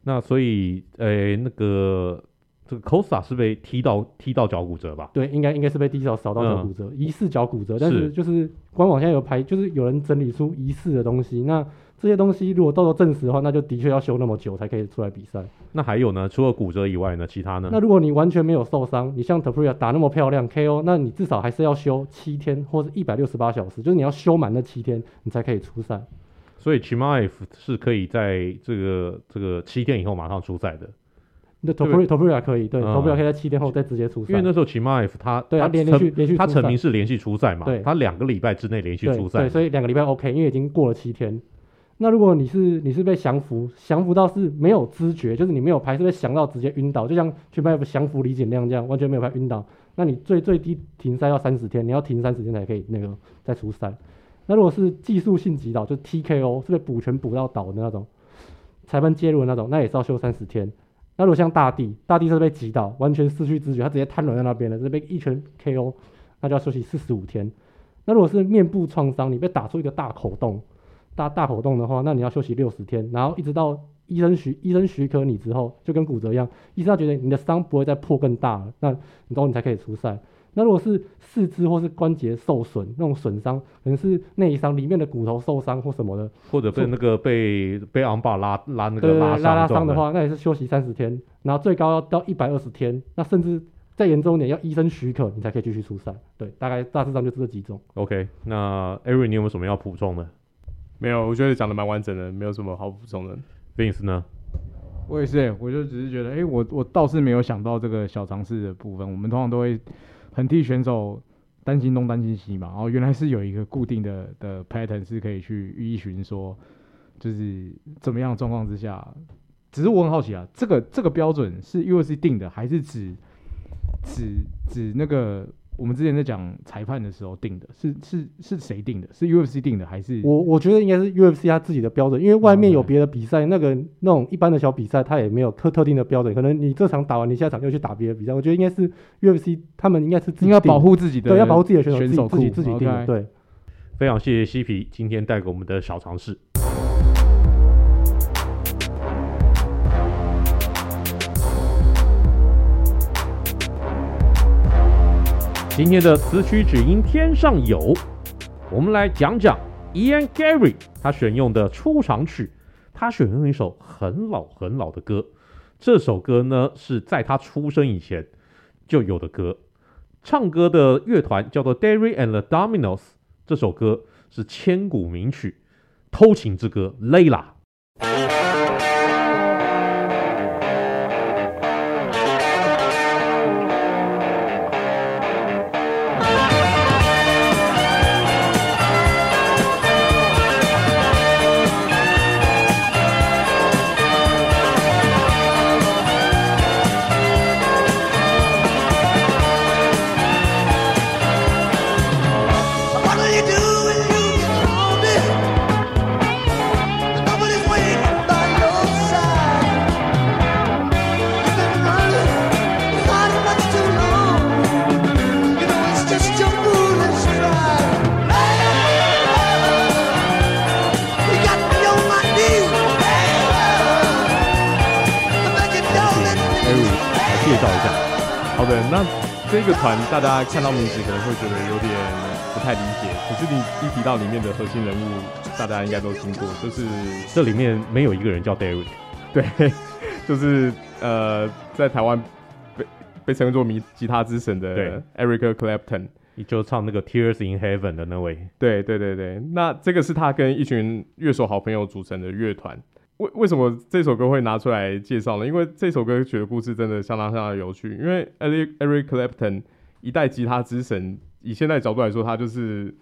那所以诶、欸、那个这个 Costa 是被踢到踢到脚骨折吧？对，应该应该是被踢到扫到脚骨折，嗯、疑似脚骨折，但是就是官网现在有排，就是有人整理出疑似的东西。那这些东西如果到时候证实的话，那就的确要休那么久才可以出来比赛。那还有呢？除了骨折以外呢？其他呢？那如果你完全没有受伤，你像 Topuria 打那么漂亮 KO，那你至少还是要休七天或者一百六十八小时，就是你要休满那七天，你才可以出赛。所以 Chimaev 是可以在这个这个七天以后马上出赛的。那 Topuria Topuria 可以，对、嗯、Topuria 可以在七天后再直接出赛。因为那时候 Chimaev 他对啊连连续连续他成名是连续出赛嘛？对，他两个礼拜之内连续出赛。对，所以两个礼拜 OK，因为已经过了七天。那如果你是你是被降服，降服到是没有知觉，就是你没有牌，是被降到直接晕倒，就像去拍降服李景亮这样，完全没有牌晕倒。那你最最低停赛要三十天，你要停三十天才可以那个再出赛。那如果是技术性击倒，就 TKO 是被补拳补到倒的那种，裁判介入的那种，那也是要休三十天。那如果像大地，大地是被击倒，完全失去知觉，他直接瘫软在那边了，是被一拳 KO，那就要休息四十五天。那如果是面部创伤，你被打出一个大口洞。大大口洞的话，那你要休息六十天，然后一直到医生许医生许可你之后，就跟骨折一样，医生要觉得你的伤不会再破更大了，那你之后你才可以出赛。那如果是四肢或是关节受损那种损伤，可能是内伤，里面的骨头受伤或什么的，或者被那个被被昂巴拉拉那个拉拉拉伤的话，那也是休息三十天，然后最高要到一百二十天，那甚至再严重一点要医生许可你才可以继续出赛。对，大概大致上就是这几种。OK，那 Eric 你有没有什么要补充的？没有，我觉得讲的蛮完整的，没有什么好补充的。Vince 呢？我也是，我就只是觉得，哎、欸，我我倒是没有想到这个小常识的部分。我们通常都会很替选手担心东担心西嘛。哦原来是有一个固定的的 pattern 是可以去依循说，就是怎么样状况之下。只是我很好奇啊，这个这个标准是 U.S. 定的，还是指指指那个？我们之前在讲裁判的时候定的是是是谁定的？是 UFC 定的还是？我我觉得应该是 UFC 他自己的标准，因为外面有别的比赛，那个那种一般的小比赛，他也没有特特定的标准。可能你这场打完，你下场又去打别的比赛。我觉得应该是 UFC 他们应该是自己应该保护自己的，对，要保护自己的选手，选手自己自己自己定的。对，非常谢谢西皮今天带给我们的小常识。今天的词曲只应天上有，我们来讲讲 Ian Gary 他选用的出场曲，他选用一首很老很老的歌，这首歌呢是在他出生以前就有的歌，唱歌的乐团叫做 Derry and the Dominos，这首歌是千古名曲《偷情之歌》Layla。好的，那这个团大家看到名字可能会觉得有点不太理解，可是你一提到里面的核心人物，大家应该都听过，就是这里面没有一个人叫 Derek，对，就是呃，在台湾被被称作迷吉他之神的 Eric Clapton。你就唱那个 Tears in Heaven 的那位，对对对对，那这个是他跟一群乐手好朋友组成的乐团。为为什么这首歌会拿出来介绍呢？因为这首歌曲的故事真的相当相当有趣。因为 Eric Eric Clapton 一代吉他之神，以现在角度来说，他就是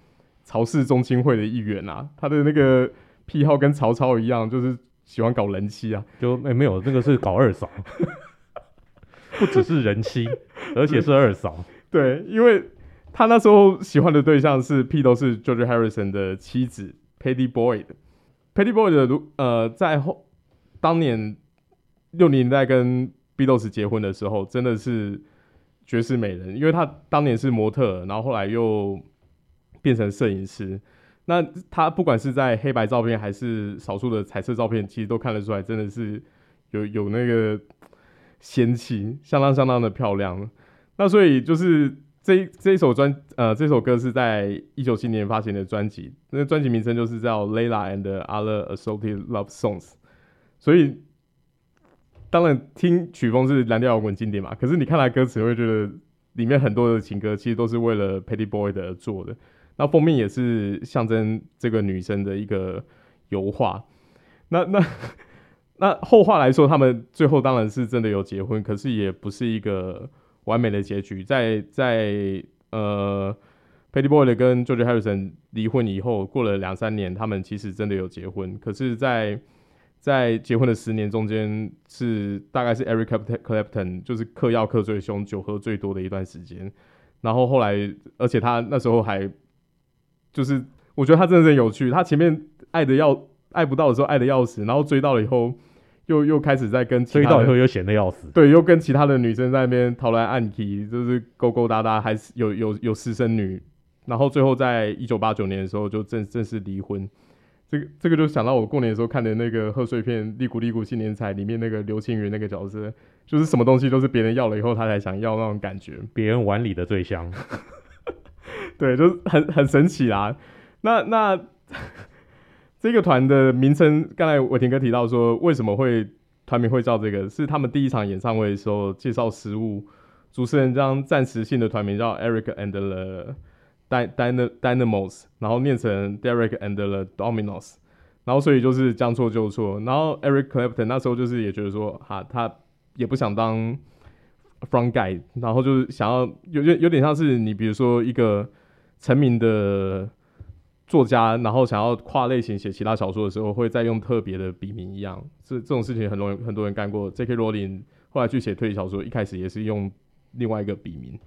曹氏宗亲会的一员啊。他的那个癖好跟曹操一样，就是喜欢搞人妻啊。就没没有，那个是搞二嫂，不只是人妻，而且是二嫂。对，因为。他那时候喜欢的对象是披头士 George Harrison 的妻子 Pattie Boyd。Pattie Boyd 的呃，在后当年六零年代跟 Beatles 结婚的时候，真的是绝世美人，因为他当年是模特，然后后来又变成摄影师。那他不管是在黑白照片还是少数的彩色照片，其实都看得出来，真的是有有那个仙气，相当相当的漂亮。那所以就是。这这一首专呃这首歌是在一九七年发行的专辑，那个专辑名称就是叫《Layla and Other Assorted Love Songs》，所以当然听曲风是蓝调摇滚经典嘛，可是你看来歌词会觉得里面很多的情歌其实都是为了 Pattie Boyd 而做的，那封面也是象征这个女生的一个油画，那那那后话来说，他们最后当然是真的有结婚，可是也不是一个。完美的结局，在在呃，Patty Boyd 跟 George Harrison 离婚以后，过了两三年，他们其实真的有结婚。可是在，在结婚的十年中间，是大概是 Eric Clapton 就是嗑药嗑最凶、酒喝最多的一段时间。然后后来，而且他那时候还就是，我觉得他真的是有趣。他前面爱的要爱不到的时候，爱的要死，然后追到了以后。又又开始在跟其他，追到以后又闲的要死，对，又跟其他的女生在那边讨来暗去，就是勾勾搭搭，还是有有有私生女，然后最后在一九八九年的时候就正正式离婚。这个这个就想到我过年的时候看的那个贺岁片《利古利古新年财》里面那个刘青云那个角色，就是什么东西都是别人要了以后他才想要那种感觉，别人碗里的最香，对，就是很很神奇啦。那那。这个团的名称，刚才伟霆哥提到说，为什么会团名会叫这个？是他们第一场演唱会的时候介绍失误，主持人将暂时性的团名叫 Eric and the Dynamos，然后念成 Derek and the Dominos，然后所以就是将错就错。然后 Eric Clapton 那时候就是也觉得说，哈，他也不想当 front guy，然后就是想要有有有点像是你比如说一个成名的。作家，然后想要跨类型写其他小说的时候，会再用特别的笔名一样，这这种事情很容易很多人干过。J.K. 罗琳后来去写推理小说，一开始也是用另外一个笔名，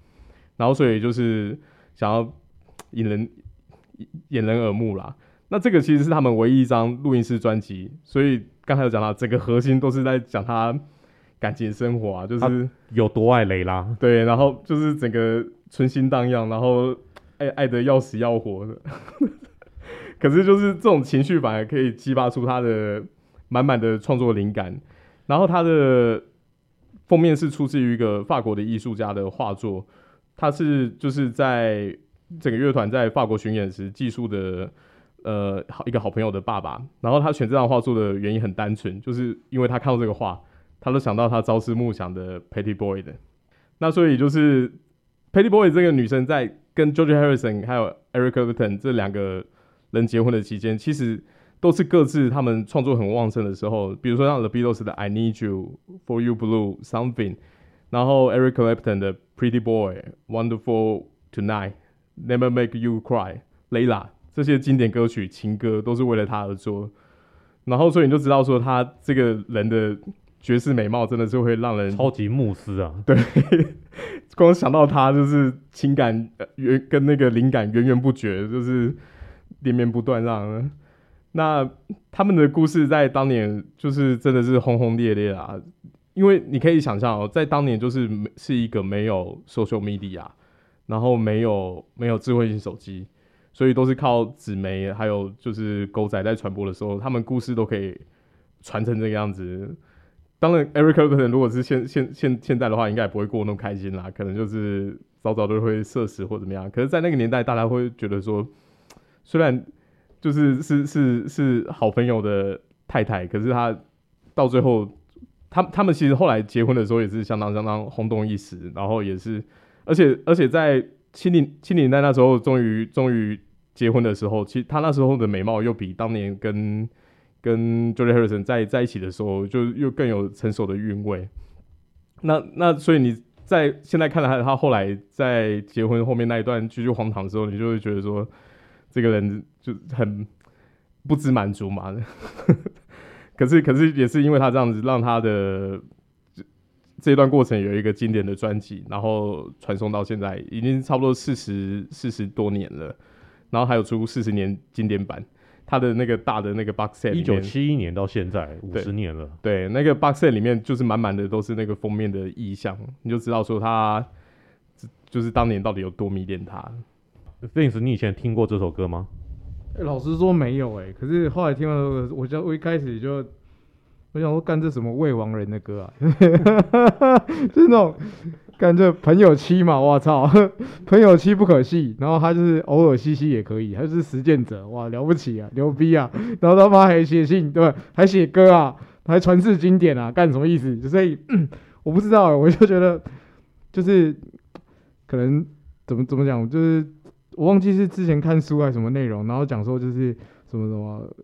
然后所以就是想要引人掩人耳目啦。那这个其实是他们唯一一张录音室专辑，所以刚才有讲到，整个核心都是在讲他感情生活啊，就是有多爱蕾拉，对，然后就是整个春心荡漾，然后爱爱的要死要活的。可是，就是这种情绪反而可以激发出他的满满的创作灵感。然后，他的封面是出自于一个法国的艺术家的画作。他是就是在整个乐团在法国巡演时寄宿的呃好一个好朋友的爸爸。然后，他选这张画作的原因很单纯，就是因为他看到这个画，他都想到他朝思暮想的 Patty Boy 的。那所以就是 Patty Boy 这个女生在跟 George Harrison 还有 Eric Clapton 这两个。人结婚的期间，其实都是各自他们创作很旺盛的时候。比如说像 The Beatles 的《I Need You》、《For You Blue》、Something，然后 Eric Clapton 的《Pretty Boy》、《Wonderful Tonight》、《Never Make You Cry》、《Layla》这些经典歌曲情歌都是为了他而做。然后所以你就知道说他这个人的绝世美貌真的是会让人超级慕斯啊！对，光想到他就是情感源跟那个灵感源源不绝，就是。连绵不断，让那他们的故事在当年就是真的是轰轰烈烈啊！因为你可以想象哦，在当年就是是一个没有 social media，然后没有没有智慧型手机，所以都是靠纸媒还有就是狗仔在传播的时候，他们故事都可以传成这个样子。当然，Eric c l a p t n 如果是现现现现在的话，应该也不会过那么开心啦，可能就是早早都会社死或怎么样。可是，在那个年代，大家会觉得说，虽然就是是是是好朋友的太太，可是他到最后，他他们其实后来结婚的时候也是相当相当轰动一时，然后也是，而且而且在七零七零年代那时候，终于终于结婚的时候，其实他那时候的美貌又比当年跟跟 George Harrison 在在一起的时候，就又更有成熟的韵味。那那所以你在现在看来，他后来在结婚后面那一段继续荒唐的时候，你就会觉得说，这个人就很不知满足嘛。可是可是也是因为他这样子，让他的这这一段过程有一个经典的专辑，然后传送到现在已经差不多四十四十多年了，然后还有出四十年经典版。他的那个大的那个 box set，一九七一年到现在五十年了。对，那个 box set 里面就是满满的都是那个封面的意象，你就知道说他就是当年到底有多迷恋他。Vince，你以前听过这首歌吗？老实说没有哎、欸，可是后来听了，我就我一开始就我想说干这什么未亡人的歌啊，就是那种。干这朋友妻嘛，我操，朋友妻不可戏。然后他就是偶尔嘻嘻也可以，他就是实践者，哇，了不起啊，牛逼啊。然后他妈还写信，对吧？还写歌啊，还传世经典啊，干什么意思？所以 我不知道，我就觉得就是可能怎么怎么讲，就是我忘记是之前看书还是什么内容，然后讲说就是什么什么。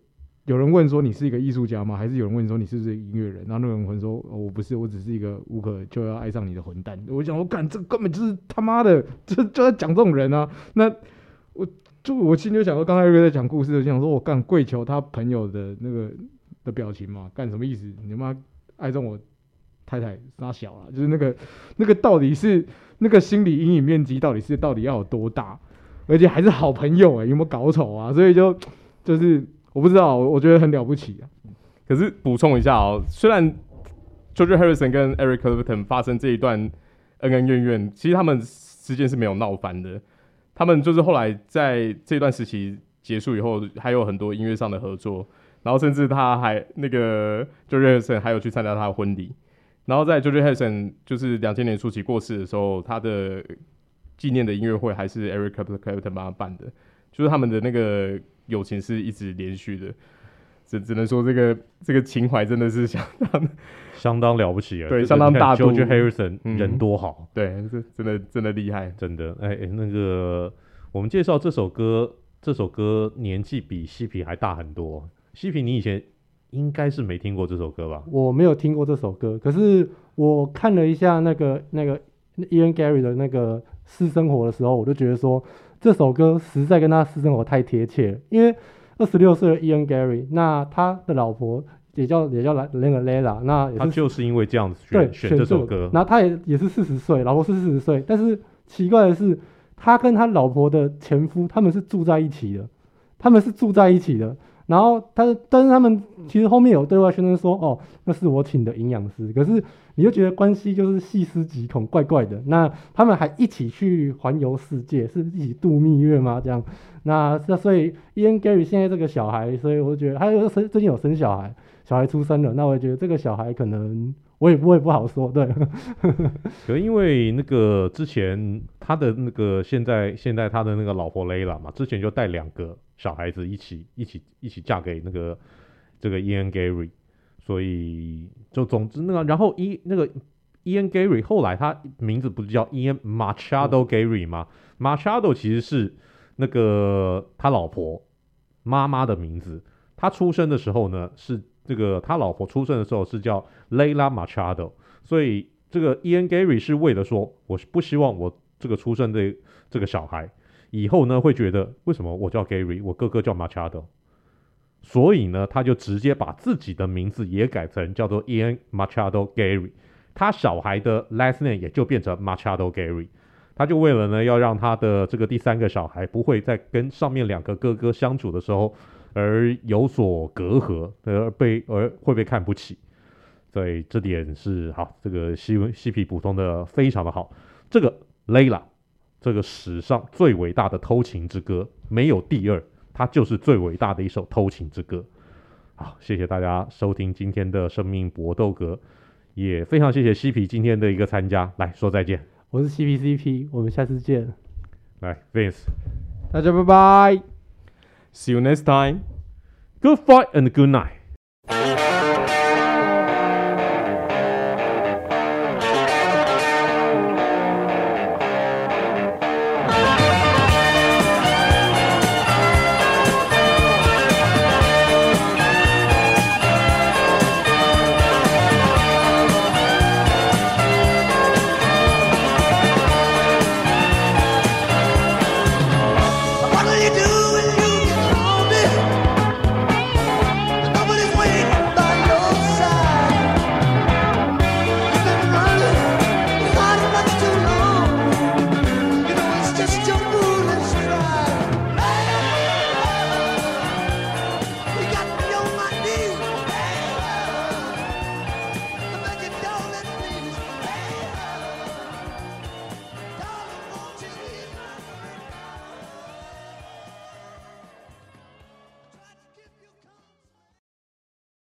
有人问说，你是一个艺术家吗？还是有人问说，你是不是音乐人？然后那个人会说、哦、我不是，我只是一个无可救药爱上你的混蛋。我想我干这根本就是他妈的，就就在讲这种人啊。那我就我心里就想说，刚才瑞在讲故事，就想说我干跪求他朋友的那个的表情嘛，干什么意思？你妈爱上我太太杀小了，就是那个那个到底是那个心理阴影面积到底是到底要有多大？而且还是好朋友哎、有没有搞错啊？所以就 就是。我不知道，我觉得很了不起啊。可是补充一下哦，虽然 George Harrison 跟 Eric Clapton 发生这一段恩恩怨怨，其实他们之间是没有闹翻的。他们就是后来在这段时期结束以后，还有很多音乐上的合作，然后甚至他还那个 George Harrison 还有去参加他的婚礼。然后在 George Harrison 就是两千年初期过世的时候，他的纪念的音乐会还是 Eric Clapton 帮他办的，就是他们的那个。友情是一直连续的，只只能说这个这个情怀真的是相当 相当了不起啊！对，相当大度。George Harrison、嗯、人多好，对，这真的真的厉害，真的。哎哎，那个我们介绍这首歌，这首歌年纪比西皮还大很多。西皮，你以前应该是没听过这首歌吧？我没有听过这首歌，可是我看了一下那个那个 Ian Gary 的那个私生活的时候，我就觉得说。这首歌实在跟他私生活太贴切了，因为二十六岁的 Ian Gary，那他的老婆也叫也叫来那个 Layla，那也是他就是因为这样子选选这首歌，那他也也是四十岁，老婆是四十岁，但是奇怪的是，他跟他老婆的前夫他们是住在一起的，他们是住在一起的。然后他，但是他们其实后面有对外宣称说，哦，那是我请的营养师。可是你就觉得关系就是细思极恐，怪怪的。那他们还一起去环游世界，是一起度蜜月吗？这样？那那所以，Ian Gary 现在这个小孩，所以我觉得他又生最近有生小孩，小孩出生了。那我觉得这个小孩可能我也不会不好说，对。可因为那个之前他的那个现在现在他的那个老婆 Layla 嘛，之前就带两个。小孩子一起一起一起嫁给那个这个 Ian Gary，所以就总之那个，然后一那个 Ian Gary 后来他名字不是叫 Ian Machado Gary 吗？嗯，Machado 其实是那个他老婆妈妈的名字。他出生的时候呢，是这个他老婆出生的时候是叫 Layla Machado，所以这个 Ian Gary 是为了说，我是不希望我这个出生的这个小孩。以后呢，会觉得为什么我叫 Gary，我哥哥叫 Machado，所以呢，他就直接把自己的名字也改成叫做 Ian Machado Gary，他小孩的 last name 也就变成 Machado Gary，他就为了呢，要让他的这个第三个小孩不会在跟上面两个哥哥相处的时候而有所隔阂，而被而会被看不起，所以这点是好，这个西西皮补充的非常的好，这个 Layla。这个史上最伟大的偷情之歌没有第二，它就是最伟大的一首偷情之歌。好，谢谢大家收听今天的生命搏斗格。也非常谢谢西皮今天的一个参加，来说再见。我是 CPCP，我们下次见。来，Vince，大家拜拜。See you next time. Good fight and good night.